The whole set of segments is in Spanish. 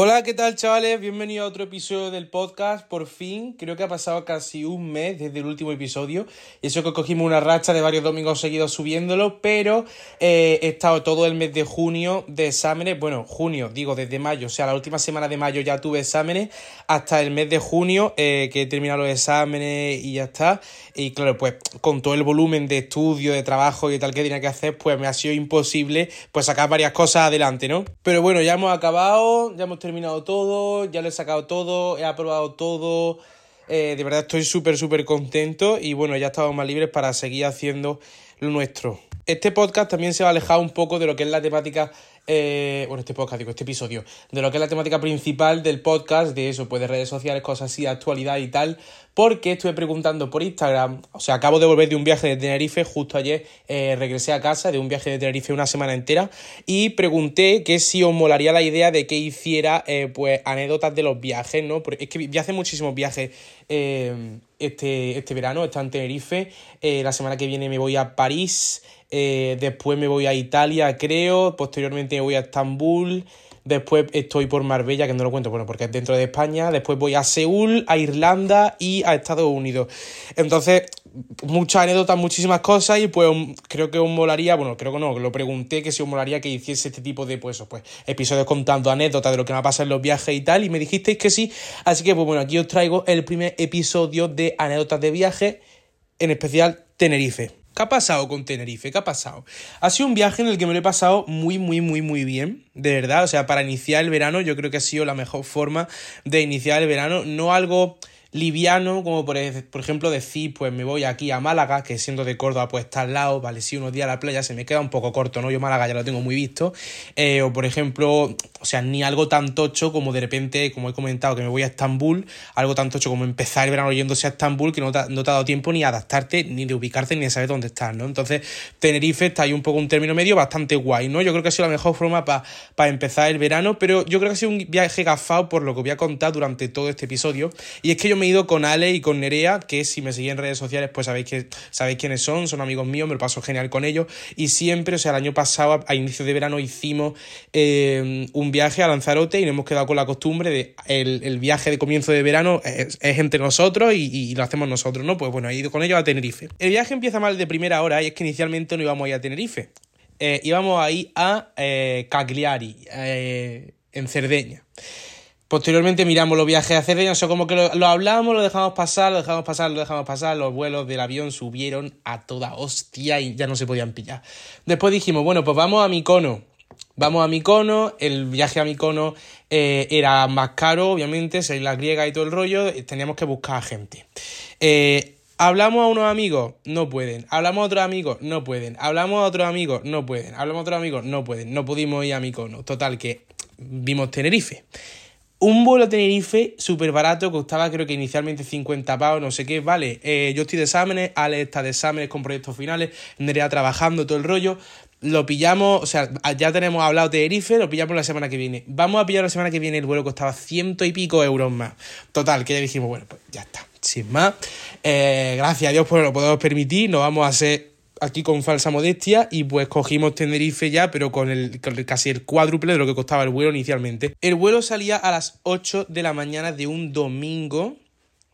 Hola, ¿qué tal chavales? Bienvenido a otro episodio del podcast. Por fin, creo que ha pasado casi un mes desde el último episodio. Y eso que cogimos una racha de varios domingos seguidos subiéndolo, pero eh, he estado todo el mes de junio de exámenes. Bueno, junio, digo, desde mayo, o sea, la última semana de mayo ya tuve exámenes, hasta el mes de junio eh, que he terminado los exámenes y ya está. Y claro, pues con todo el volumen de estudio, de trabajo y tal que tenía que hacer, pues me ha sido imposible pues sacar varias cosas adelante, ¿no? Pero bueno, ya hemos acabado, ya hemos terminado todo, ya lo he sacado todo, he aprobado todo. Eh, de verdad estoy súper, súper contento y bueno, ya estamos más libres para seguir haciendo lo nuestro. Este podcast también se va a alejar un poco de lo que es la temática eh, bueno, este podcast, digo, este episodio, de lo que es la temática principal del podcast, de eso, pues de redes sociales, cosas así, actualidad y tal, porque estuve preguntando por Instagram, o sea, acabo de volver de un viaje de Tenerife, justo ayer eh, regresé a casa de un viaje de Tenerife una semana entera, y pregunté que si os molaría la idea de que hiciera, eh, pues, anécdotas de los viajes, ¿no? Porque es que ya hace muchísimos viajes este, este verano, está en Tenerife, la semana que viene me voy a París, eh, después me voy a Italia, creo, posteriormente me voy a Estambul, después estoy por Marbella, que no lo cuento, bueno, porque es dentro de España, después voy a Seúl, a Irlanda y a Estados Unidos. Entonces, muchas anécdotas, muchísimas cosas y pues creo que os molaría, bueno, creo que no, lo pregunté que si os molaría que hiciese este tipo de pues, pues episodios contando anécdotas de lo que me ha pasado en los viajes y tal y me dijisteis que sí, así que pues bueno, aquí os traigo el primer episodio de anécdotas de viaje, en especial Tenerife. ¿Qué ha pasado con Tenerife? ¿Qué ha pasado? Ha sido un viaje en el que me lo he pasado muy, muy, muy, muy bien. De verdad. O sea, para iniciar el verano, yo creo que ha sido la mejor forma de iniciar el verano. No algo liviano, como por, por, ejemplo decir, pues me voy aquí a Málaga, que siendo de Córdoba, pues está al lado, vale, si unos días a la playa se me queda un poco corto, ¿no? Yo Málaga ya lo tengo muy visto. Eh, o por ejemplo, o sea, ni algo tan tocho como de repente, como he comentado, que me voy a Estambul, algo tan tocho como empezar el verano yéndose a Estambul, que no te, no te ha dado tiempo ni a adaptarte, ni de ubicarte, ni de saber dónde estás, ¿no? Entonces, Tenerife está ahí un poco un término medio bastante guay, ¿no? Yo creo que ha sido la mejor forma para empezar el verano, pero yo creo que ha sido un viaje gafado por lo que voy a contar durante todo este episodio. Y es que yo me he ido con Ale y con Nerea, que si me seguís en redes sociales, pues sabéis, que, sabéis quiénes son, son amigos míos, me lo paso genial con ellos. Y siempre, o sea, el año pasado, a inicio de verano, hicimos eh, un viaje a Lanzarote y nos hemos quedado con la costumbre de el, viaje de comienzo de verano es, entre nosotros y, lo hacemos nosotros, ¿no? Pues bueno, he ido con ellos a Tenerife. El viaje empieza mal de primera hora y es que inicialmente no íbamos a ir a Tenerife. Eh, íbamos a a eh, Cagliari, en Cerdeña. Posteriormente miramos los viajes a Cerdeña, o sea, como que lo, hablamos, lo dejamos pasar, lo dejamos pasar, lo dejamos pasar, los vuelos del avión subieron a toda hostia y ya no se podían pillar. Después dijimos, bueno, pues vamos a Micono. Vamos a Micono, el viaje a Micono eh, era más caro, obviamente, ser la griega y todo el rollo, teníamos que buscar a gente. Eh, Hablamos a unos amigos, no pueden. Hablamos a otros amigos, no pueden. Hablamos a otros amigos, no pueden. Hablamos a otros amigos, no pueden. No pudimos ir a Micono. Total, que vimos Tenerife. Un vuelo a Tenerife súper barato, costaba creo que inicialmente 50 pavos, no sé qué, vale, eh, yo estoy de exámenes, Ale está de exámenes con proyectos finales, Nerea trabajando, todo el rollo, lo pillamos, o sea, ya tenemos hablado de Tenerife, lo pillamos la semana que viene. Vamos a pillar la semana que viene, el vuelo costaba ciento y pico euros más. Total, que ya dijimos, bueno, pues ya está, sin más. Eh, gracias a Dios pues lo podemos permitir, no vamos a hacer aquí con falsa modestia y pues cogimos Tenerife ya, pero con el, casi el cuádruple de lo que costaba el vuelo inicialmente. El vuelo salía a las 8 de la mañana de un domingo,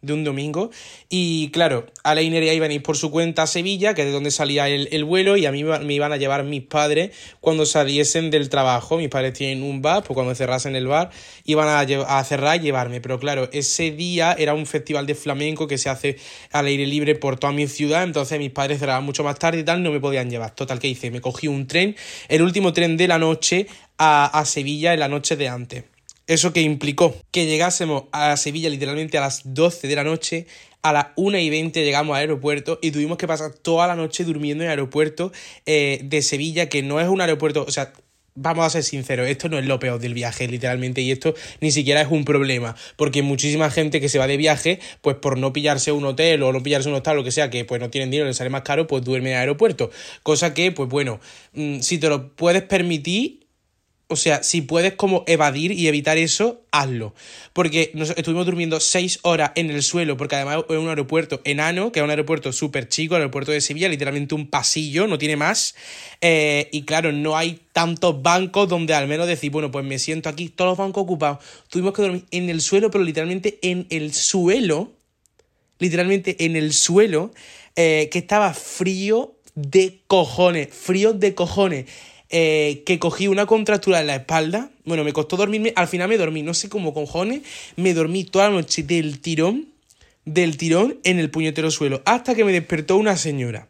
de un domingo. Y claro, a la Ineria iban ir por su cuenta a Sevilla, que es de donde salía el, vuelo, y a mí me iban a llevar mis padres cuando saliesen del trabajo. Mis padres tienen un bar, pues cuando cerrasen el bar iban a, a cerrar y llevarme. Pero claro, ese día era un festival de flamenco que se hace al aire libre por toda mi ciudad, entonces mis padres cerraban mucho más tarde y tal, no me podían llevar. Total, ¿qué hice? Me cogí un tren, el último tren de la noche a, a Sevilla en la noche de antes. Eso que implicó que llegásemos a Sevilla literalmente a las 12 de la noche, a las 1 y 20 llegamos al aeropuerto y tuvimos que pasar toda la noche durmiendo en el aeropuerto eh, de Sevilla, que no es un aeropuerto, o sea, vamos a ser sinceros, esto no es lo peor del viaje, literalmente, y esto ni siquiera es un problema, porque muchísima gente que se va de viaje, pues por no pillarse un hotel o no pillarse un hostal, lo que sea, que pues no tienen dinero, les sale más caro, pues duerme en el aeropuerto. Cosa que, pues bueno, mm, si te lo puedes permitir, o sea, si puedes como evadir y evitar eso, hazlo. Porque nos estuvimos durmiendo seis horas en el suelo, porque además es un aeropuerto enano, que es un aeropuerto súper chico, el aeropuerto de Sevilla, literalmente un pasillo, no tiene más. Eh, y claro, no hay tantos bancos donde al menos decir, bueno, pues me siento aquí, todos los bancos ocupados. Tuvimos que dormir en el suelo, pero literalmente en el suelo, literalmente en el suelo, eh, que estaba frío de cojones, frío de cojones. Eh, que cogí una contractura en la espalda. Bueno, me costó dormirme, al final me dormí, no sé cómo cojones, me dormí toda la noche del tirón, del tirón en el puñetero suelo, hasta que me despertó una señora.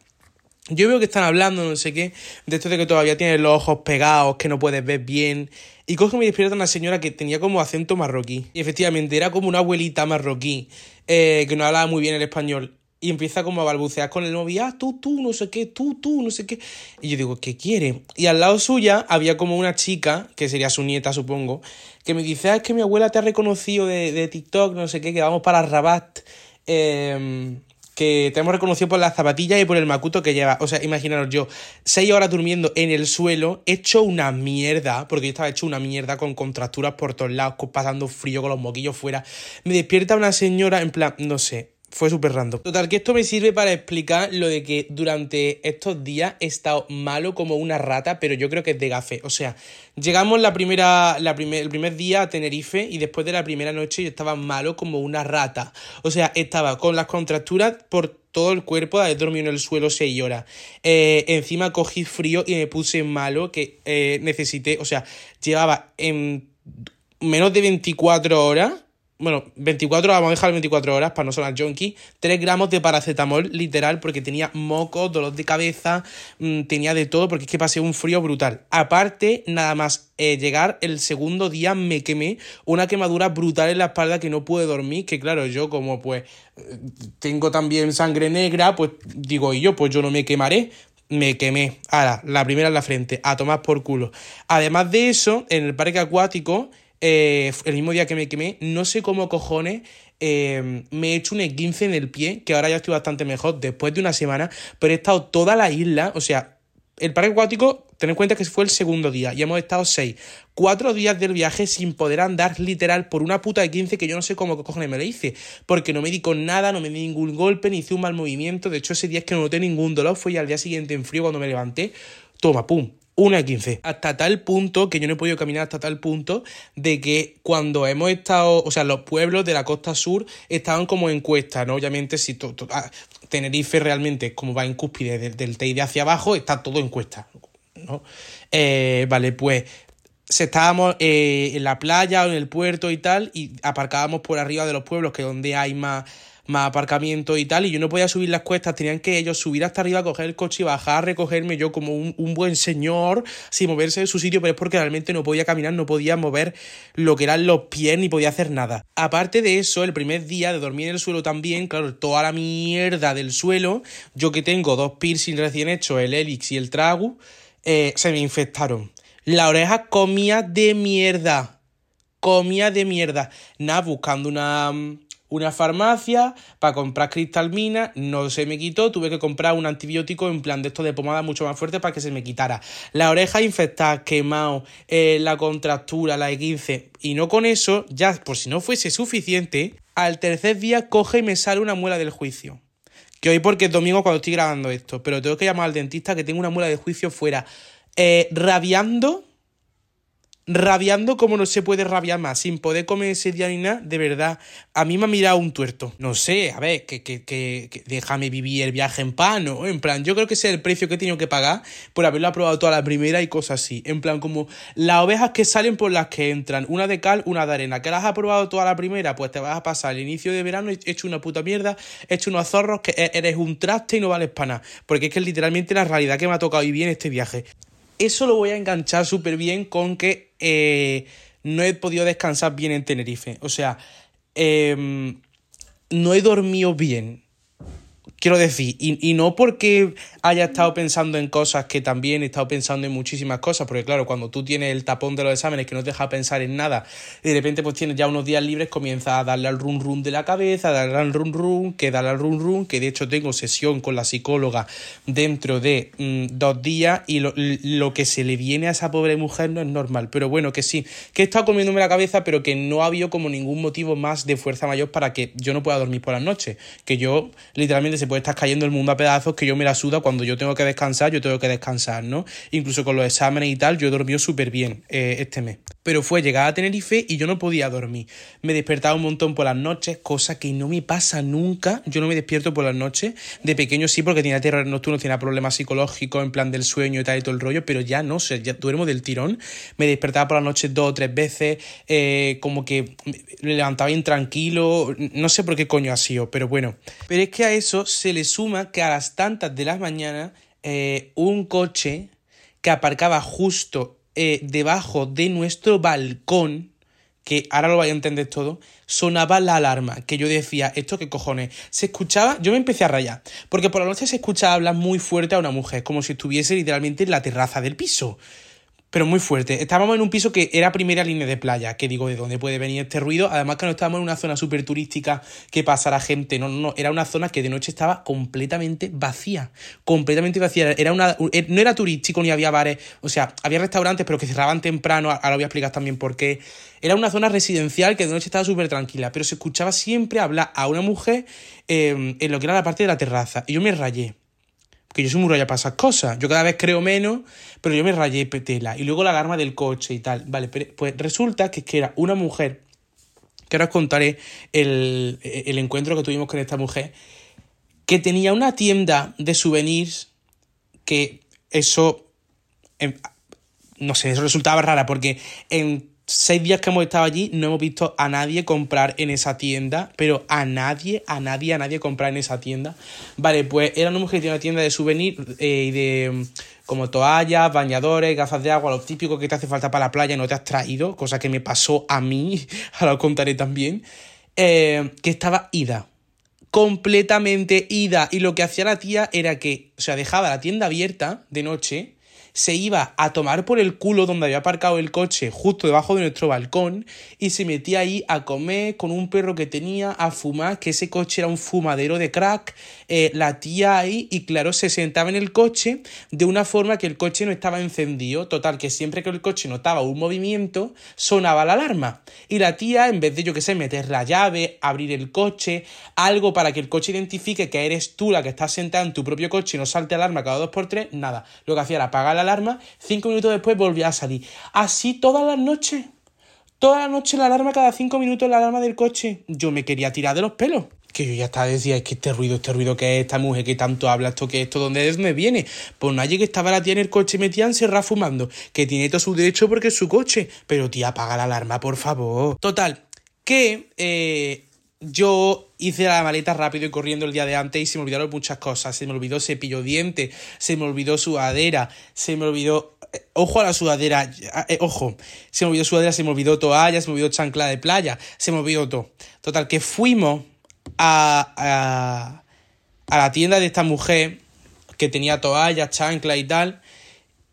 Yo veo que están hablando, no sé qué, de esto de que todavía tienes los ojos pegados, que no puedes ver bien. Y coge me despierta una señora que tenía como acento marroquí. Y efectivamente era como una abuelita marroquí, eh, que no hablaba muy bien el español y empieza como a balbucear con el novio, ah, tú, tú, no sé qué, tú, tú, no sé qué. Y yo digo, ¿qué quiere? Y al lado suya había como una chica, que sería su nieta, supongo, que me dice, ah, es que mi abuela te ha reconocido de, de TikTok, no sé qué, que vamos para Rabat, em, que te hemos reconocido por las zapatillas y por el macuto que lleva. O sea, imaginaros yo, seis horas durmiendo en el suelo, hecho una mierda, porque yo estaba hecho una mierda con contracturas por todos lados, pasando frío con los moquillos fuera. Me despierta una señora en plan, no sé, fue súper random. Total, que esto me sirve para explicar lo de que durante estos días he estado malo como una rata, pero yo creo que es de gafe. O sea, llegamos la primera, la el primer día a Tenerife y después de la primera noche yo estaba malo como una rata. O sea, estaba con las contracturas por todo el cuerpo haber dormido en el suelo seis horas. Eh, encima cogí frío y me puse malo que eh, necesité, o sea, llevaba en menos de 24 horas bueno, 24 horas, vamos a dejar 24 horas para no sonar junkie, 3 gramos de paracetamol, literal, porque tenía moco, dolor de cabeza, mm, tenía de todo, porque es que pasé un frío brutal. Aparte, nada más eh, llegar el segundo día me quemé una quemadura brutal en la espalda que no pude dormir, que claro, yo como pues tengo también sangre negra, pues digo, y yo, pues yo no me quemaré, me quemé. Ahora, la primera en la frente, a tomar por culo. Además de eso, en el parque acuático eh, el mismo día que me quemé, no sé cómo cojones eh, me he hecho un 15 en el pie, que ahora ya estoy bastante mejor después de una semana, pero he estado toda la isla, o sea, el parque acuático, ten en cuenta que fue el segundo día y hemos estado seis, cuatro días del viaje sin poder andar literal por una puta de 15 que yo no sé cómo cojones me la hice, porque no me di con nada, no me di ningún golpe, ni hice un mal movimiento, de hecho ese día es que no noté ningún dolor, fue ya al día siguiente en frío cuando me levanté, toma, pum, una de 15. Hasta tal punto que yo no he podido caminar hasta tal punto de que cuando hemos estado, o sea, los pueblos de la costa sur estaban como encuestas, ¿no? Obviamente, si ah, Tenerife realmente, como va en cúspide del, del Teide hacia abajo, está todo encuesta, ¿no? Eh, vale, pues se estábamos eh, en la playa o en el puerto y tal, y aparcábamos por arriba de los pueblos, que es donde hay más más aparcamiento y tal, y yo no podía subir las cuestas, tenían que ellos subir hasta arriba, coger el coche y bajar, recogerme yo como un, buen señor, sin moverse de su sitio, pero es porque realmente no podía caminar, no podía mover lo que eran los pies, ni podía hacer nada. Aparte de eso, el primer día de dormir en el suelo también, claro, toda la mierda del suelo, yo que tengo dos piercing recién hechos, el Helix y el Tragu, eh, se me infectaron. La oreja comía de mierda. Comía de mierda. Nada, buscando una una farmacia para comprar cristalmina, no se me quitó, tuve que comprar un antibiótico en plan de esto de pomada mucho más fuerte para que se me quitara. La oreja infectada, quemado, eh, la contractura, la E15, y no con eso, ya por si no fuese suficiente, al tercer día coge y me sale una muela del juicio. Que hoy porque es domingo cuando estoy grabando esto, pero tengo que llamar al dentista que tengo una muela de juicio fuera, eh, rabiando rabiando como no se puede rabiar más, sin poder comer ese día ni nada, de verdad, a mí me ha mirado un tuerto. No sé, a ver, que, que, que, déjame vivir el viaje en paz, ¿no? En plan, yo creo que ese es el precio que he tenido que pagar por haberlo aprobado toda la primera y cosas así. En plan, como las ovejas que salen por las que entran, una de cal, una de arena, que las has aprobado toda la primera, pues te vas a pasar el inicio de verano hecho una puta mierda, hecho unos zorros, que e-, eres un traste y no vales para nada. Porque es que es literalmente la realidad que me ha tocado vivir en este viaje. Eso lo voy a enganchar súper bien con que eh, no he podido descansar bien en Tenerife. O sea, em, no he dormido bien. Quiero decir, y, no porque haya estado pensando en cosas que también he estado pensando en muchísimas cosas, porque claro, cuando tú tienes el tapón de los exámenes que no te deja pensar en nada, y de repente pues tienes ya unos días libres, comienza a darle al run run de la cabeza, a darle al run run, que darle al run run, que de hecho tengo sesión con la psicóloga dentro de mm, dos días y lo, lo, que se le viene a esa pobre mujer no es normal. Pero bueno, que sí, que he estado comiéndome la cabeza, pero que no ha habido como ningún motivo más de fuerza mayor para que yo no pueda dormir por las noches. Que yo literalmente se puede estar cayendo el mundo a pedazos, que yo me la suda cuando yo tengo que descansar, yo tengo que descansar, ¿no? Incluso con los exámenes y tal, yo he dormido súper bien eh, este mes. Pero fue llegar a Tenerife y yo no podía dormir. Me despertaba un montón por las noches, cosa que no me pasa nunca. Yo no me despierto por las noches. De pequeño sí, porque tenía terror nocturno, tenía problemas psicológicos en plan del sueño y tal y todo el rollo, pero ya no sé, ya duermo del tirón. Me despertaba por las noches dos o tres veces, eh, como que me levantaba intranquilo. No sé por qué coño ha sido, pero bueno. Pero es que a eso se le suma que a las tantas de las mañanas eh, un coche que aparcaba justo eh, debajo de nuestro balcón, que ahora lo vais a entender todo, sonaba la alarma, que yo decía, ¿esto qué cojones? Se escuchaba, yo me empecé a rayar, porque por la noche se escuchaba hablar muy fuerte a una mujer, como si estuviese literalmente en la terraza del piso pero muy fuerte. Estábamos en un piso que era primera línea de playa, que digo, ¿de dónde puede venir este ruido? Además que no estábamos en una zona súper turística que pasara gente, no, no, no, era una zona que de noche estaba completamente vacía, completamente vacía, era una, eh, no era turístico ni había bares, o sea, había restaurantes pero que cerraban temprano, ahora voy a explicar también por qué. Era una zona residencial que de noche estaba súper tranquila, pero se escuchaba siempre hablar a una mujer eh, en lo que era la parte de la terraza, y yo me rayé que yo soy muy raya para esas cosas. Yo cada vez creo menos, pero yo me rayé petela. Y luego la alarma del coche y tal. Vale, pues resulta que, que era una mujer, que ahora os contaré el, el encuentro que tuvimos con esta mujer, que tenía una tienda de souvenirs que eso, no sé, eso resultaba rara porque en seis días que hemos estado allí no hemos visto a nadie comprar en esa tienda, pero a nadie, a nadie, a nadie comprar en esa tienda. Vale, pues era una mujer que tiene una tienda de souvenir eh, y de como toallas, bañadores, gafas de agua, lo típico que te hace falta para la playa no te has traído, cosa que me pasó a mí, ahora lo contaré también, eh, que estaba ida. Completamente ida. Y lo que hacía la tía era que, o sea, dejaba la tienda abierta de noche se iba a tomar por el culo donde había aparcado el coche justo debajo de nuestro balcón y se metía ahí a comer con un perro que tenía, a fumar, que ese coche era un fumadero de crack, eh, la tía ahí y claro, se sentaba en el coche de una forma que el coche no estaba encendido, total, que siempre que el coche notaba un movimiento, sonaba la alarma. Y la tía, en vez de yo que sé, meter la llave, abrir el coche, algo para que el coche identifique que eres tú la que estás sentada en tu propio coche y no salte alarma cada dos por tres, nada. Lo que hacía era apagar la alarma, cinco minutos después volvía a salir. Así todas las noches. Toda la noche la alarma, cada cinco minutos la alarma del coche. Yo me quería tirar de los pelos. Que yo ya estaba decía, es que este ruido, este ruido que es esta mujer que tanto habla, esto que esto, ¿dónde es? me viene? Pues nadie que estaba la tía en el coche metida encerrada fumando, que tiene todo su derecho porque es su coche. Pero tía, apaga la alarma, por favor. Total, que eh, yo hice la maleta rápido y corriendo el día de antes y se me olvidaron muchas cosas. Se me olvidó cepillo diente, se me olvidó sudadera, se me olvidó. eh, Ojo a la sudadera, eh, ojo, se me olvidó sudadera, se me olvidó toalla, se me olvidó chancla de playa, se me olvidó todo. Total, que fuimos a, a, a la tienda de esta mujer que tenía toallas, chancla y tal.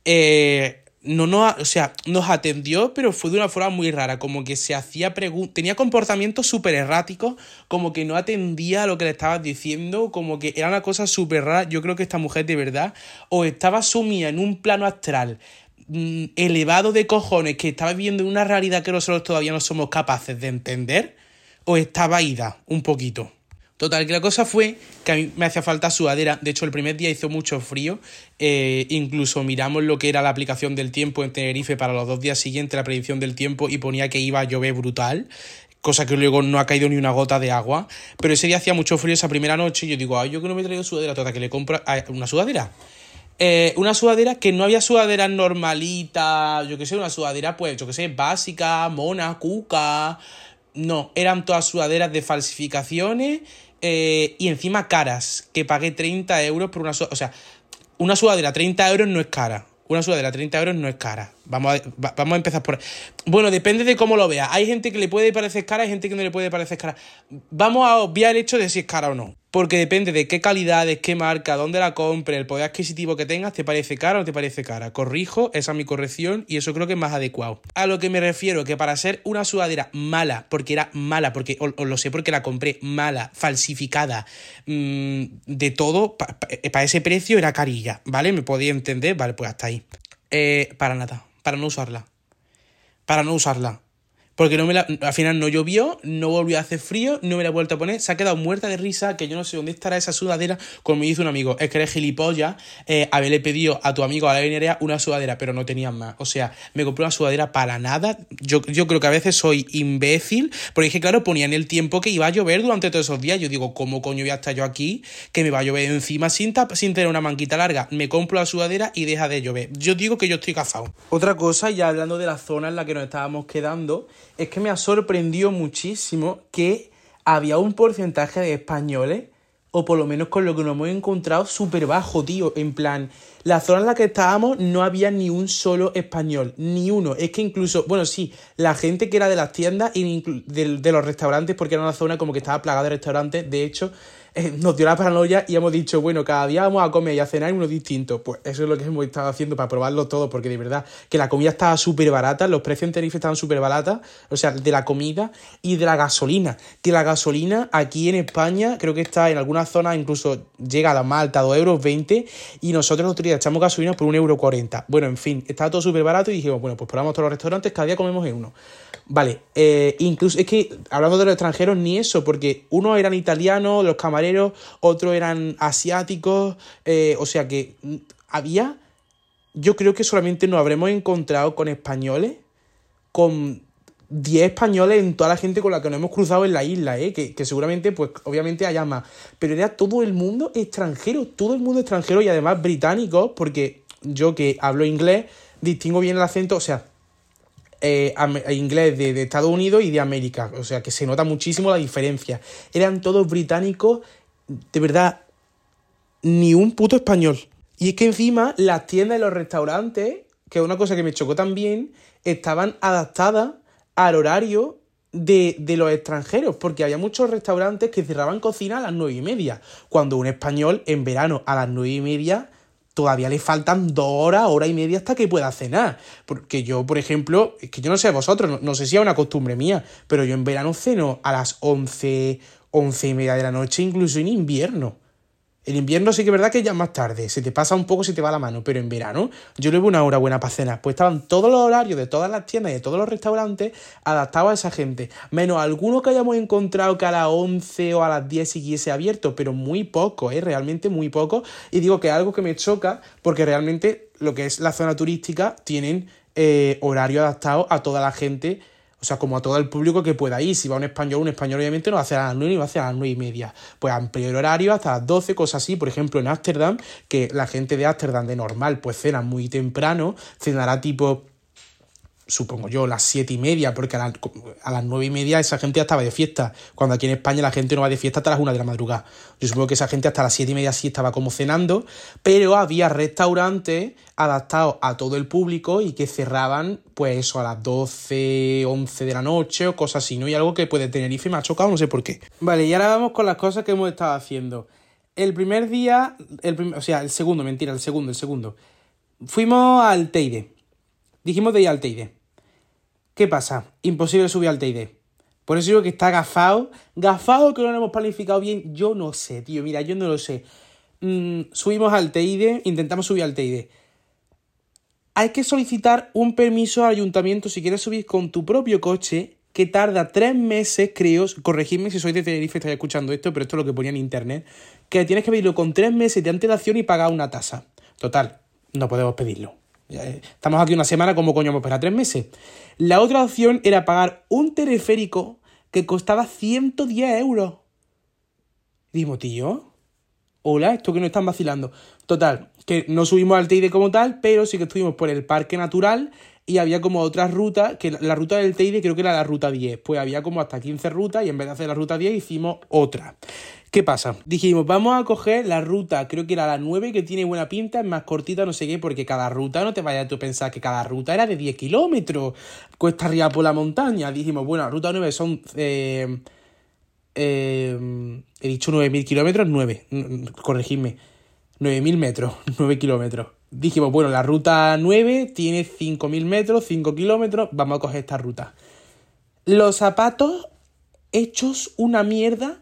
Eh, no, no, o sea, nos atendió, pero fue de una forma muy rara, como que se hacía preguntas, tenía comportamientos súper erráticos, como que no atendía a lo que le estabas diciendo, como que era una cosa súper rara, yo creo que esta mujer de verdad, o estaba sumida en un plano astral mmm, elevado de cojones, que estaba viviendo en una realidad que nosotros todavía no somos capaces de entender, o estaba ida un poquito. Total, que la cosa fue que a mí me hacía falta sudadera. De hecho, el primer día hizo mucho frío. Eh, incluso miramos lo que era la aplicación del tiempo en Tenerife para los dos días siguientes, la predicción del tiempo, y ponía que iba a llover brutal. Cosa que luego no ha caído ni una gota de agua. Pero ese día hacía mucho frío esa primera noche. Y yo digo, ay, yo que no me he traído sudadera, total, que le compro ah, una sudadera. Eh, una sudadera que no había sudadera normalita, yo que sé, una sudadera, pues, yo que sé, básica, mona, cuca. No, eran todas sudaderas de falsificaciones eh, y encima caras, que pagué 30 euros por una sudadera. O sea, una sudadera 30 euros no es cara. Una sudadera 30 euros no es cara, Vamos a, vamos a empezar por... Bueno, depende de cómo lo veas. Hay gente que le puede parecer cara, hay gente que no le puede parecer cara. Vamos a obviar el hecho de si es cara o no. Porque depende de qué calidades, qué marca, dónde la compre, el poder adquisitivo que tengas, te parece cara o te parece cara. Corrijo, esa es mi corrección y eso creo que es más adecuado. A lo que me refiero, que para ser una sudadera mala, porque era mala, porque os, lo sé porque la compré mala, falsificada, mmm, de todo, para pa ese precio era carilla, ¿vale? ¿Me podía entender? Vale, pues hasta ahí. Eh, para nada, para no usarla. Para no usarla. Porque no me la, al final no llovió, no volvió a hacer frío, no me la he vuelto a poner. Se ha quedado muerta de risa, que yo no sé dónde estará esa sudadera. Como me dice un amigo, es que eres gilipollas, eh, haberle pedido a tu amigo a la venerea una sudadera, pero no tenían más. O sea, me compré una sudadera para nada. Yo, yo creo que a veces soy imbécil, porque que, claro, ponían el tiempo que iba a llover durante todos esos días. Yo digo, ¿cómo coño voy a estar yo aquí? Que me va a llover encima sin, sin tener una manquita larga. Me compro la sudadera y deja de llover. Yo digo que yo estoy cazado. Otra cosa, ya hablando de la zona en la que nos estábamos quedando, es que me ha sorprendido muchísimo que había un porcentaje de españoles, o por lo menos con lo que nos hemos encontrado, súper bajo, tío. En plan, la zona en la que estábamos no había ni un solo español, ni uno. Es que incluso, bueno, sí, la gente que era de las tiendas y de, de los restaurantes, porque era una zona como que estaba plagada de restaurantes, de hecho, eh, nos dio la paranoia y hemos dicho, bueno, cada día vamos a comer y a cenar uno distinto. Pues eso es lo que hemos estado haciendo para probarlo todo, porque de verdad que la comida estaba súper barata, los precios en Tenerife estaban súper baratos, o sea, de la comida y de la gasolina. Que la gasolina aquí en España creo que está en algunas zonas incluso llega a la más alta, 2 euros 20, y nosotros los turistas echamos gasolina por 1,40 euro. Bueno, en fin, estaba todo súper barato y dijimos, bueno, pues probamos todos los restaurantes, cada día comemos en uno. Vale, eh, incluso es que hablando de los extranjeros, ni eso, porque unos eran italianos, los camareros, otros eran asiáticos, eh, o sea que había, yo creo que solamente nos habremos encontrado con españoles, con 10 españoles en toda la gente con la que nos hemos cruzado en la isla, ¿eh? que, que seguramente, pues obviamente haya más, pero era todo el mundo extranjero, todo el mundo extranjero y además británicos, porque yo que hablo inglés, distingo bien el acento, o sea, eh, inglés de, de, Estados Unidos y de América. O sea que se nota muchísimo la diferencia. Eran todos británicos, de verdad, ni un puto español. Y es que encima las tiendas y los restaurantes, que es una cosa que me chocó también, estaban adaptadas al horario de, de, los extranjeros, porque había muchos restaurantes que cerraban cocina a las nueve y media, cuando un español en verano a las nueve y media todavía le faltan dos horas, hora y media hasta que pueda cenar. Porque yo, por ejemplo, es que yo no sé vosotros, no, sé si es una costumbre mía, pero yo en verano ceno a las once, once y media de la noche, incluso en invierno. En invierno sí que es verdad que ya más tarde, se te pasa un poco, se te va la mano, pero en verano yo le una hora buena para cenar. Pues estaban todos los horarios de todas las tiendas y de todos los restaurantes adaptados a esa gente. Menos algunos que hayamos encontrado que a las 11 o a las 10 siguiese abierto, pero muy poco, ¿eh? realmente muy poco. Y digo que es algo que me choca porque realmente lo que es la zona turística tienen eh, horario adaptado a toda la gente o sea, como a todo el público que pueda ir. Si va un español, un español obviamente no va a hacer a las 9 ni va a hacer a las 9 y media. Pues amplio el horario hasta las 12, cosas así. Por ejemplo, en Ámsterdam, que la gente de Ámsterdam de normal pues cena muy temprano, cenará tipo supongo yo, las siete y media, porque a, las nueve y media esa gente ya estaba de fiesta, cuando aquí en España la gente no va de fiesta hasta las una de la madrugada. Yo supongo que esa gente hasta las siete y media sí estaba como cenando, pero había restaurantes adaptados a todo el público y que cerraban, pues eso, a las 12, 11 de la noche o cosas así, ¿no? Y algo que puede tener y me ha chocado, no sé por qué. Vale, y ahora vamos con las cosas que hemos estado haciendo. El primer día, el o sea, el segundo, mentira, el segundo, el segundo. Fuimos al Teide. Dijimos de ir al Teide. ¿Qué pasa? Imposible subir al Teide. Por eso digo que está gafado. Gafado que no lo hemos planificado bien. Yo no sé, tío. Mira, yo no lo sé. Mm, subimos al Teide, intentamos subir al Teide. Hay que solicitar un permiso al ayuntamiento si quieres subir con tu propio coche, que tarda tres meses, creo. Corregidme si sois de Tenerife y estáis escuchando esto, pero esto es lo que ponía en internet. Que tienes que pedirlo con tres meses de antelación y pagar una tasa. Total, no podemos pedirlo. Estamos aquí una semana, ¿cómo coño vamos para tres meses? La otra opción era pagar un teleférico que costaba 110 euros. Dimos, tío, hola, esto que no están vacilando. Total, que no subimos al Teide como tal, pero sí que estuvimos por el parque natural y había como otras rutas, que la ruta del Teide creo que era la ruta 10, pues había como hasta 15 rutas y en vez de hacer la ruta 10 hicimos otra. ¿Qué pasa? Dijimos, vamos a coger la ruta, creo que era la 9, que tiene buena pinta, es más cortita, no sé qué, porque cada ruta, no te vayas tú a pensar que cada ruta era de 10 kilómetros, cuesta arriba por la montaña. Dijimos, bueno, la ruta 9 son... Eh, eh, he dicho 9.000 kilómetros, 9, corregidme, 9.000 metros, 9 kilómetros. Dijimos, bueno, la ruta 9 tiene 5.000 metros, 5 kilómetros, vamos a coger esta ruta. Los zapatos hechos una mierda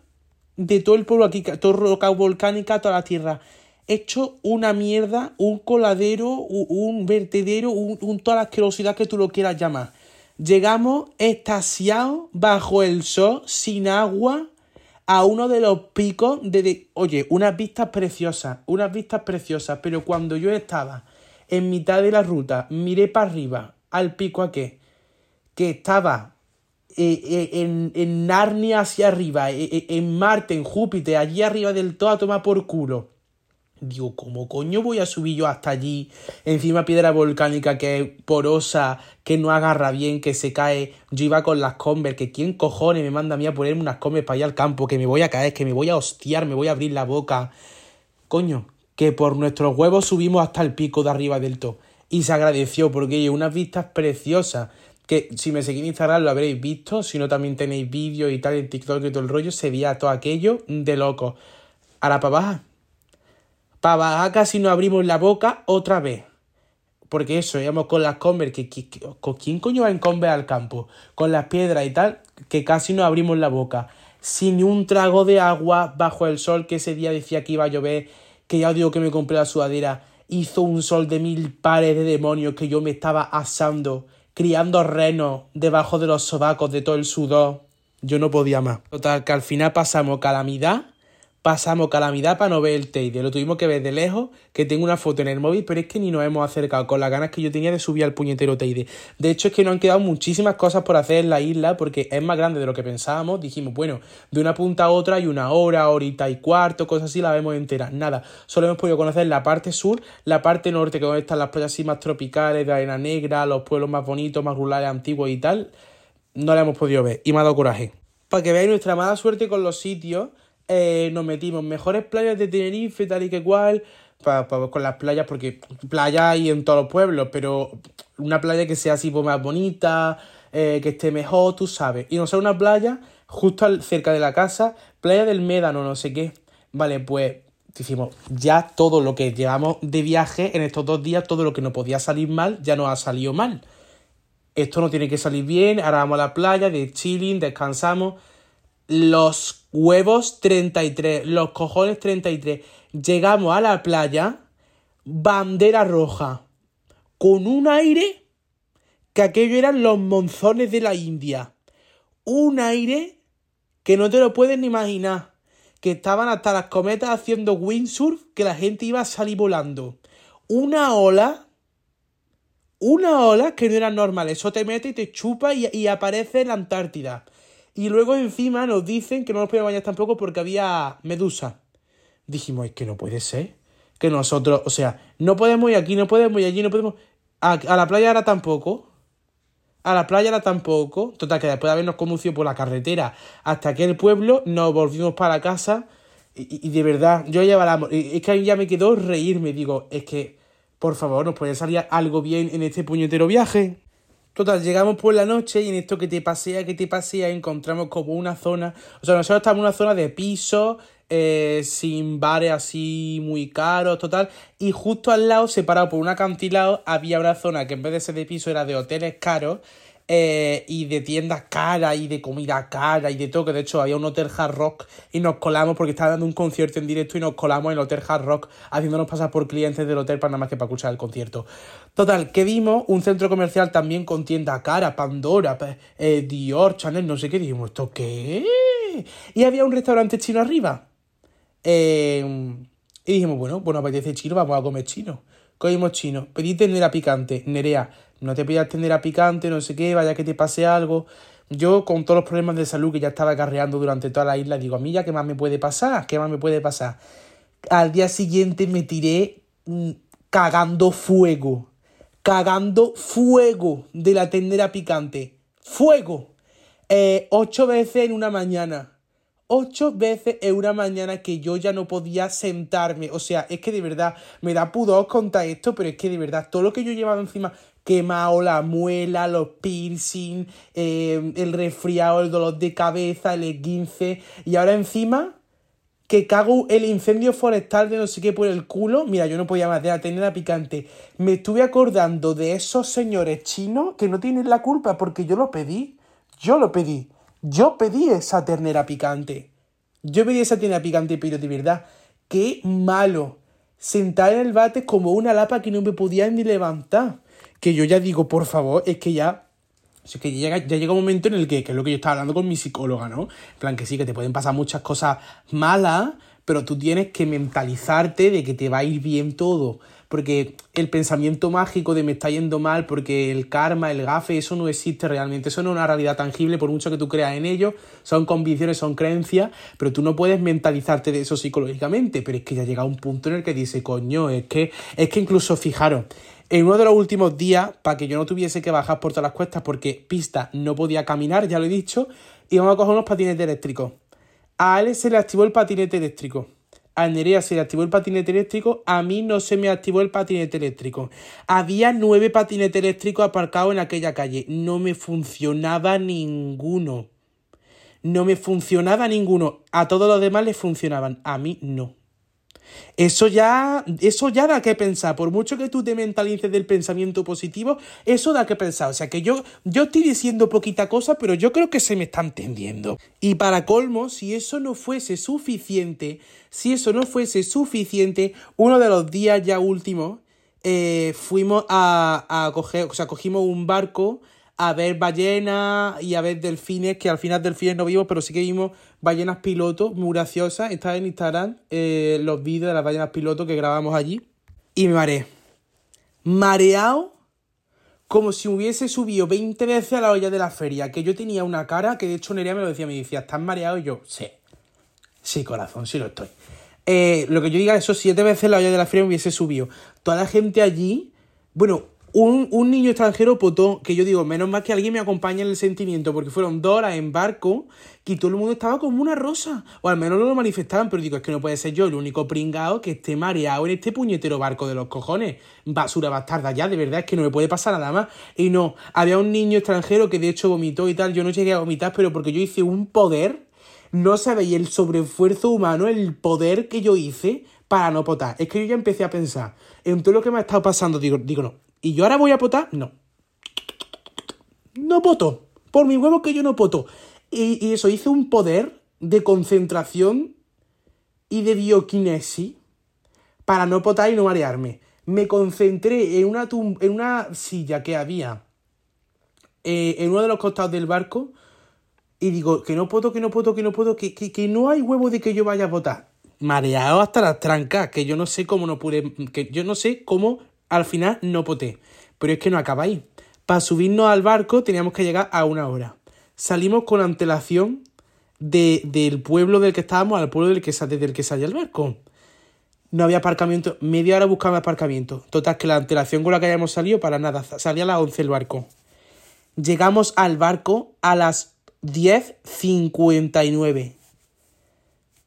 de todo el pueblo aquí, toda roca volcánica, toda la tierra. Hecho una mierda, un coladero, un, vertedero, un, toda la asquerosidad que tú lo quieras llamar. Llegamos estasiados bajo el sol, sin agua, a uno de los picos de, Oye, unas vistas preciosas, unas vistas preciosas, pero cuando yo estaba en mitad de la ruta, miré para arriba, al pico a qué, que estaba en, en, Narnia hacia arriba, eh, en Marte, en Júpiter, allí arriba del todo a tomar por culo. Digo, ¿cómo coño voy a subir yo hasta allí? Encima piedra volcánica que es porosa, que no agarra bien, que se cae. Yo iba con las Converse, que quién cojones me manda a mí a ponerme unas Converse para ir al campo, que me voy a caer, que me voy a hostiar, me voy a abrir la boca. Coño, que por nuestros huevos subimos hasta el pico de arriba del todo. Y se agradeció porque hay unas vistas preciosas que si me seguís en Instagram lo habréis visto, si no también tenéis vídeos y tal en TikTok y todo el rollo, se todo aquello de loco. Ahora para bajar. Para bajar casi nos abrimos la boca otra vez. Porque eso, íbamos con las Converse, que, ¿con quién coño va en Converse al campo? Con las piedras y tal, que casi nos abrimos la boca. Sin un trago de agua bajo el sol, que ese día decía que iba a llover, que ya os digo que me compré la sudadera. Hizo un sol de mil pares de demonios que yo me estaba asando criando renos debajo de los sobacos de todo el sudor. Yo no podía más. Total, que al final pasamos calamidad pasamos calamidad para no ver el Teide. Lo tuvimos que ver de lejos, que tengo una foto en el móvil, pero es que ni nos hemos acercado con las ganas que yo tenía de subir al puñetero Teide. De hecho, es que nos han quedado muchísimas cosas por hacer en la isla, porque es más grande de lo que pensábamos. Dijimos, bueno, de una punta a otra hay una hora, horita y cuarto, cosas así, la vemos entera. Nada, solo hemos podido conocer la parte sur, la parte norte, que donde están las playas así más tropicales, de arena negra, los pueblos más bonitos, más rurales, antiguos y tal. No la hemos podido ver y me ha dado coraje. Para que veáis nuestra mala suerte con los sitios, eh, nos metimos mejores playas de Tenerife, tal y que cual, para, con las playas, porque playa hay en todos los pueblos, pero una playa que sea así pues, más bonita, eh, que esté mejor, tú sabes. Y nos sale una playa justo cerca de la casa, playa del Médano, no sé qué. Vale, pues decimos, ya todo lo que llevamos de viaje en estos dos días, todo lo que no podía salir mal, ya nos ha salido mal. Esto no tiene que salir bien, ahora vamos a la playa, de chilling, descansamos los huevos 33, los cojones 33. Llegamos a la playa, bandera roja, con un aire que aquello eran los monzones de la India. Un aire que no te lo puedes ni imaginar. Que estaban hasta las cometas haciendo windsurf, que la gente iba a salir volando. Una ola, una ola que no era normal. Eso te mete y te chupa y, y aparece en la Antártida. Y luego encima nos dicen que no nos podemos bañar tampoco porque había medusa. Dijimos, es que no puede ser. Que nosotros, o sea, no podemos ir aquí, no podemos ir allí, no podemos... A, la playa ahora tampoco. A la playa ahora tampoco. Total, que después de habernos conducido por la carretera hasta aquel pueblo, nos volvimos para casa. Y, y de verdad, yo ya la... Es que a mí ya me quedó reírme. Digo, es que, por favor, nos puede salir algo bien en este puñetero viaje. Total, llegamos por la noche y en esto que te pasea, que te pasea, encontramos como una zona. O sea, nosotros estamos en una zona de piso, eh, sin bares así muy caros, total. Y justo al lado, separado por un acantilado, había una zona que en vez de ser de piso era de hoteles caros. Eh, y de tiendas caras y de comida cara y de todo, que de hecho había un hotel hard rock y nos colamos porque estaba dando un concierto en directo y nos colamos en el hotel hard rock haciéndonos pasar por clientes del hotel para nada más que para escuchar el concierto. Total, que vimos un centro comercial también con tienda cara, Pandora, eh, Dior, Chanel, no sé qué, dijimos, ¿esto qué? Y había un restaurante chino arriba. Eh, y dijimos, bueno, bueno, apetece chino, vamos a comer chino. Cogimos chino, pedí tendera picante, Nerea, no te pidas tendera picante, no sé qué, vaya que te pase algo. Yo, con todos los problemas de salud que ya estaba acarreando durante toda la isla, digo, a mí ya, ¿qué más me puede pasar? ¿Qué más me puede pasar? Al día siguiente me tiré mm, cagando fuego. Cagando fuego de la tendera picante. Fuego. Eh, ocho veces en una mañana. Ocho veces en una mañana que yo ya no podía sentarme. O sea, es que de verdad me da pudor contar esto, pero es que de verdad todo lo que yo he llevado encima quemado la muela, los piercing, eh, el resfriado, el dolor de cabeza, el esguince. Y ahora encima que cago el incendio forestal de no sé qué por el culo. Mira, yo no podía más de la ternera picante. Me estuve acordando de esos señores chinos que no tienen la culpa porque yo lo pedí. Yo lo pedí. Yo pedí esa ternera picante. Yo pedí esa ternera picante, pero de verdad, qué malo. Sentar en el bate como una lapa que no me podía ni levantar. Que yo ya digo, por favor, es que ya es que ya llega, un momento en el que, que es lo que yo estaba hablando con mi psicóloga, ¿no? En plan, que sí, que te pueden pasar muchas cosas malas, pero tú tienes que mentalizarte de que te va a ir bien todo. Porque el pensamiento mágico de me está yendo mal, porque el karma, el gafe, eso no existe realmente. Eso no es una realidad tangible, por mucho que tú creas en ello. Son convicciones, son creencias, pero tú no puedes mentalizarte de eso psicológicamente. Pero es que ya llega un punto en el que dice, coño, es que, es que incluso fijaros, en uno de los últimos días, para que yo no tuviese que bajar por todas las cuestas, porque pista no podía caminar, ya lo he dicho, íbamos a coger unos patinetes eléctricos. A Alex se le activó el patinete eléctrico. A Nerea se le activó el patinete eléctrico, a mí no se me activó el patinete eléctrico. Había nueve patinetes eléctricos aparcados en aquella calle. No me funcionaba ninguno. No me funcionaba ninguno. A todos los demás les funcionaban. A mí no. Eso ya, eso ya da que pensar. Por mucho que tú te mentalices del pensamiento positivo, eso da que pensar. O sea que yo, yo estoy diciendo poquita cosa, pero yo creo que se me está entendiendo. Y para colmo, si eso no fuese suficiente, si eso no fuese suficiente, uno de los días ya últimos, eh, fuimos a, a coger, o sea, cogimos un barco a ver ballenas y a ver delfines, que al final delfines no vimos, pero sí que vimos ballenas piloto muy graciosas. Está en Instagram eh, los vídeos de las ballenas piloto que grabamos allí. Y me mareé. Mareado como si hubiese subido 20 veces a la olla de la feria. Que yo tenía una cara que de hecho Nerea me lo decía, me decía, ¿estás mareado? Y yo, sí. Sí, corazón, sí lo estoy. Eh, lo que yo diga, eso siete veces la olla de la feria me hubiese subido. Toda la gente allí, bueno, un, niño extranjero potó, que yo digo, menos mal que alguien me acompaña en el sentimiento, porque fueron dos horas en barco y todo el mundo estaba como una rosa. O al menos no lo manifestaban, pero digo, es que no puede ser yo el único pringado que esté mareado en este puñetero barco de los cojones. Basura bastarda ya, de verdad, es que no me puede pasar nada más. Y no, había un niño extranjero que de hecho vomitó y tal. Yo no llegué a vomitar, pero porque yo hice un poder. No sabéis el sobreesfuerzo humano, el poder que yo hice para no potar. Es que yo ya empecé a pensar en todo lo que me ha estado pasando. Digo, digo, no, ¿Y yo ahora voy a potar? No. No poto. Por mi huevo que yo no poto. Y, eso, hice un poder de concentración y de bioquinesis para no potar y no marearme. Me concentré en una, en una silla que había eh, en uno de los costados del barco y digo, que no poto, que no poto, que no puedo, que, que, que no hay huevo de que yo vaya a votar. Mareado hasta las trancas, que yo no sé cómo no pude, que yo no sé cómo al final no poté. Pero es que no acabáis. Para subirnos al barco teníamos que llegar a una hora. Salimos con antelación de, del pueblo del que estábamos al pueblo del que, desde el que salía el barco. No había aparcamiento. Media hora buscando aparcamiento. Total, que la antelación con la que hayamos salido, para nada. Salía a las 11 el barco. Llegamos al barco a las 10.59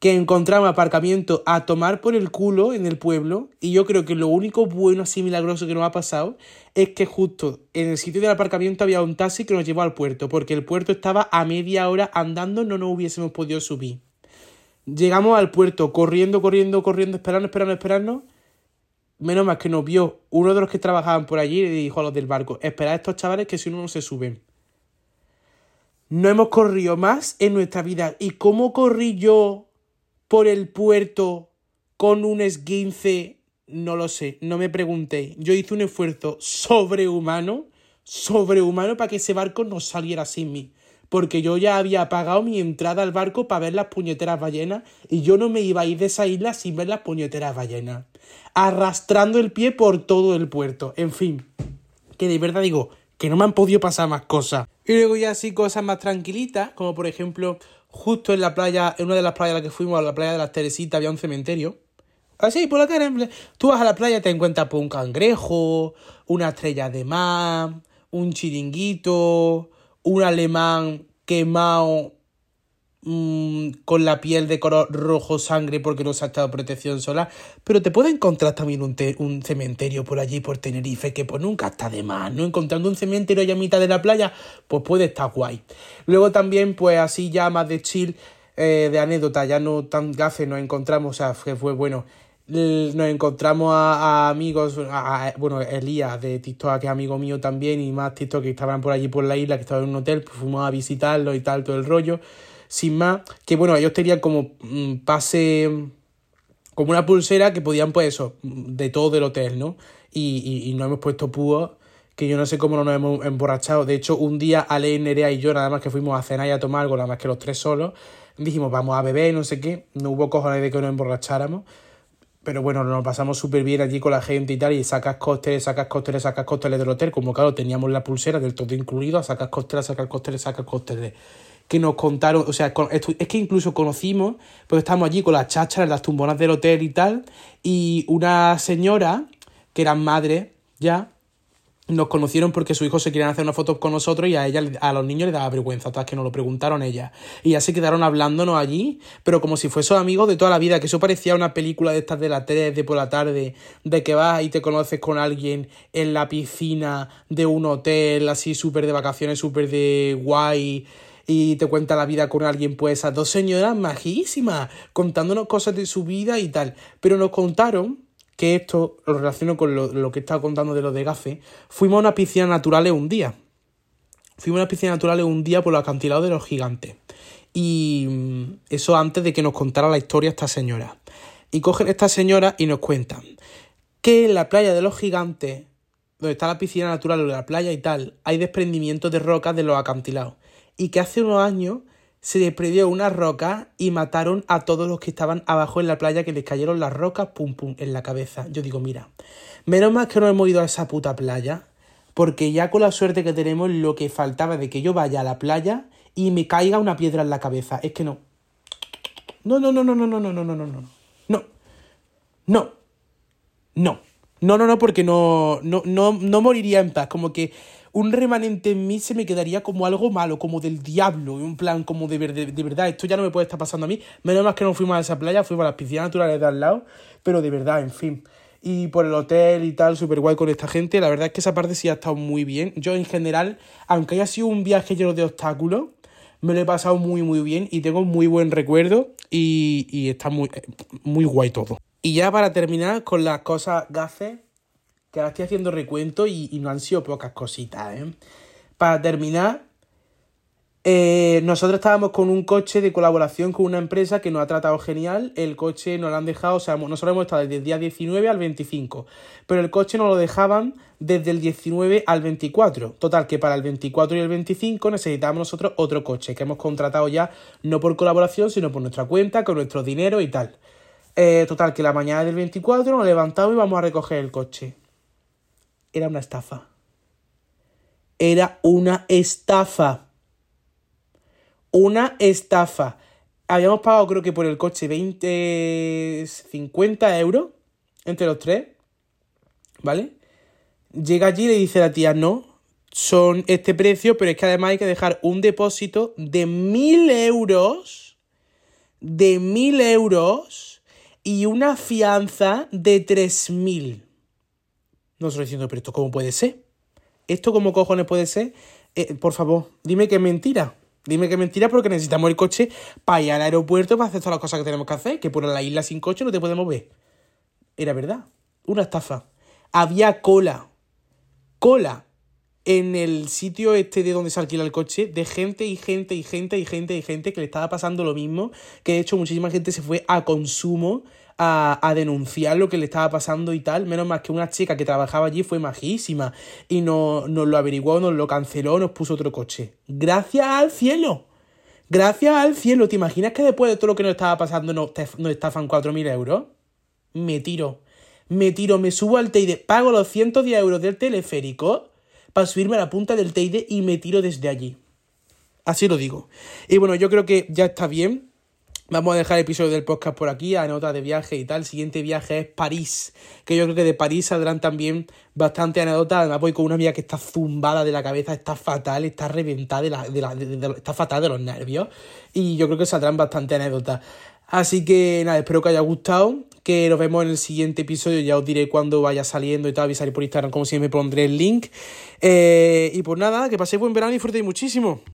que encontramos aparcamiento a tomar por el culo en el pueblo y yo creo que lo único bueno así milagroso que nos ha pasado es que justo en el sitio del aparcamiento había un taxi que nos llevó al puerto porque el puerto estaba a media hora andando no nos hubiésemos podido subir. Llegamos al puerto corriendo, corriendo, corriendo, esperando, esperando, esperando. Menos mal que nos vio uno de los que trabajaban por allí y dijo a los del barco, esperad a estos chavales que si no no se suben. No hemos corrido más en nuestra vida. ¿Y cómo corrí yo por el puerto con un esguince, no lo sé, no me pregunté. Yo hice un esfuerzo sobrehumano, sobrehumano para que ese barco no saliera sin mí. Porque yo ya había pagado mi entrada al barco para ver las puñeteras ballenas y yo no me iba a ir de esa isla sin ver las puñeteras ballenas. Arrastrando el pie por todo el puerto. En fin, que de verdad digo, que no me han podido pasar más cosas. Y luego ya así cosas más tranquilitas, como por ejemplo justo en la playa, en una de las playas a las que fuimos, a la playa de las Teresitas, había un cementerio. Así, por la cara. Tú vas a la playa, te encuentras por un cangrejo, una estrella de mar, un chiringuito, un alemán quemado mm, con la piel de color rojo sangre porque no se ha estado protección solar. Pero te puede encontrar también un, un cementerio por allí, por Tenerife, que pues nunca está de más, ¿no? Encontrando un cementerio allá a mitad de la playa, pues puede estar guay. Luego también, pues así ya más de chill, eh, de anécdota, ya no tan gafe, nos encontramos, o sea, fue, fue bueno nos encontramos a, amigos, bueno, Elías de TikTok, que es amigo mío también, y más TikTok que estaban por allí por la isla, que estaban en un hotel, pues fuimos a visitarlo y tal, todo el rollo. Sin más, que bueno, ellos tenían como pase, como una pulsera que podían, pues eso, de todo del hotel, ¿no? Y, y, nos hemos puesto púos, que yo no sé cómo no nos hemos emborrachado. De hecho, un día Ale, Nerea y yo, nada más que fuimos a cenar y a tomar algo, nada más que los tres solos, dijimos, vamos a beber, no sé qué, no hubo cojones de que nos emborracháramos. Pero bueno, nos pasamos súper bien allí con la gente y tal, y sacas cócteles, sacas cócteles, sacas cócteles del hotel, como claro, teníamos la pulsera del todo incluido, sacas cócteles, sacas cócteles, sacas cócteles. Que nos contaron, o sea, es que incluso conocimos, pues estamos allí con las chácharas, las tumbonas del hotel y tal, y una señora, que era madre ya, nos conocieron porque su hijo se querían hacer una foto con nosotros y a ella, a los niños les daba vergüenza, todas que nos lo preguntaron ella. Y ya se quedaron hablándonos allí, pero como si fuesen amigos de toda la vida, que eso parecía una película de estas de la 3 de por la tarde, de que vas y te conoces con alguien en la piscina de un hotel, así súper de vacaciones, súper de guay, y te cuenta la vida con alguien, pues esas dos señoras majísimas, contándonos cosas de su vida y tal. Pero nos contaron que esto lo relaciono con lo, que estaba contando de los de Gafe, fuimos a una piscina naturales un día. Fuimos a una piscina naturales un día por los acantilados de los gigantes. Y mm, eso antes de que nos contara la historia esta señora. Y cogen esta señora y nos cuentan que en la playa de los gigantes, donde está la piscina natural o la playa y tal, hay desprendimientos de rocas de los acantilados. Y que hace unos años se desprendió una roca y mataron a todos los que estaban abajo en la playa que les cayeron las rocas pum pum en la cabeza. Yo digo, mira, menos mal que no hemos ido a esa puta playa, porque ya con la suerte que tenemos lo que faltaba de que yo vaya a la playa y me caiga una piedra en la cabeza. Es que no. No, no, no, no, no, no, no, no, no, no, no. No. No. No. No, no, no, porque no, no, no, no moriría en paz. Como que un remanente en mí se me quedaría como algo malo, como del diablo, en plan, como de, de, verdad, esto ya no me puede estar pasando a mí. Menos más que no fuimos a esa playa, fuimos a las piscinas naturales de al lado, pero de verdad, en fin. Y por el hotel y tal, súper guay con esta gente. La verdad es que esa parte sí ha estado muy bien. Yo en general, aunque haya sido un viaje lleno de obstáculos, me lo he pasado muy, muy bien y tengo muy buen recuerdo y, y está muy, muy guay todo. Y ya para terminar con las cosas gafes, que ahora estoy haciendo recuento y, no han sido pocas cositas, ¿eh? Para terminar, eh, nosotros estábamos con un coche de colaboración con una empresa que nos ha tratado genial. El coche nos lo han dejado, o sea, nosotros hemos estado desde el día 19 al 25, pero el coche nos lo dejaban desde el 19 al 24. Total, que para el 24 y el 25 necesitábamos nosotros otro coche que hemos contratado ya, no por colaboración, sino por nuestra cuenta, con nuestro dinero y tal. Eh, total, que la mañana del 24 nos levantamos y vamos a recoger el coche era una estafa. Era una estafa. Una estafa. Habíamos pagado creo que por el coche 20, 50 euros entre los tres. ¿Vale? Llega allí y le dice la tía, no, son este precio, pero es que además hay que dejar un depósito de mil euros. De mil euros y una fianza de tres mil. Nosotros diciendo, pero esto cómo puede ser? ¿Esto cómo cojones puede ser? Eh, por favor, dime que es mentira. Dime que es mentira porque necesitamos el coche para ir al aeropuerto para hacer todas las cosas que tenemos que hacer, que por la isla sin coche no te podemos ver. Era verdad. Una estafa. Había cola. Cola en el sitio este de donde se alquila el coche de gente y gente y gente y gente y gente que le estaba pasando lo mismo, que de hecho muchísima gente se fue a consumo a, denunciar lo que le estaba pasando y tal. Menos más que una chica que trabajaba allí fue majísima y no, nos lo averiguó, nos lo canceló, nos puso otro coche. Gracias al cielo. Gracias al cielo. ¿Te imaginas que después de todo lo que nos estaba pasando nos, nos estafan 4.000 euros? Me tiro. Me tiro, me subo al Teide, pago los 110 euros del teleférico para subirme a la punta del Teide y me tiro desde allí. Así lo digo. Y bueno, yo creo que ya está bien Vamos a dejar el episodio del podcast por aquí, a de viaje y tal. El siguiente viaje es París, que yo creo que de París saldrán también bastante anécdotas. Además, voy con una amiga que está zumbada de la cabeza, está fatal, está reventada, de la, de la, está fatal de los nervios. Y yo creo que saldrán bastante anécdotas. Así que nada, espero que haya gustado. Que nos vemos en el siguiente episodio. Ya os diré cuándo vaya saliendo y tal. Avisaré por Instagram, como siempre, pondré el link. Eh, y pues nada, que paséis buen verano y disfrutéis muchísimo.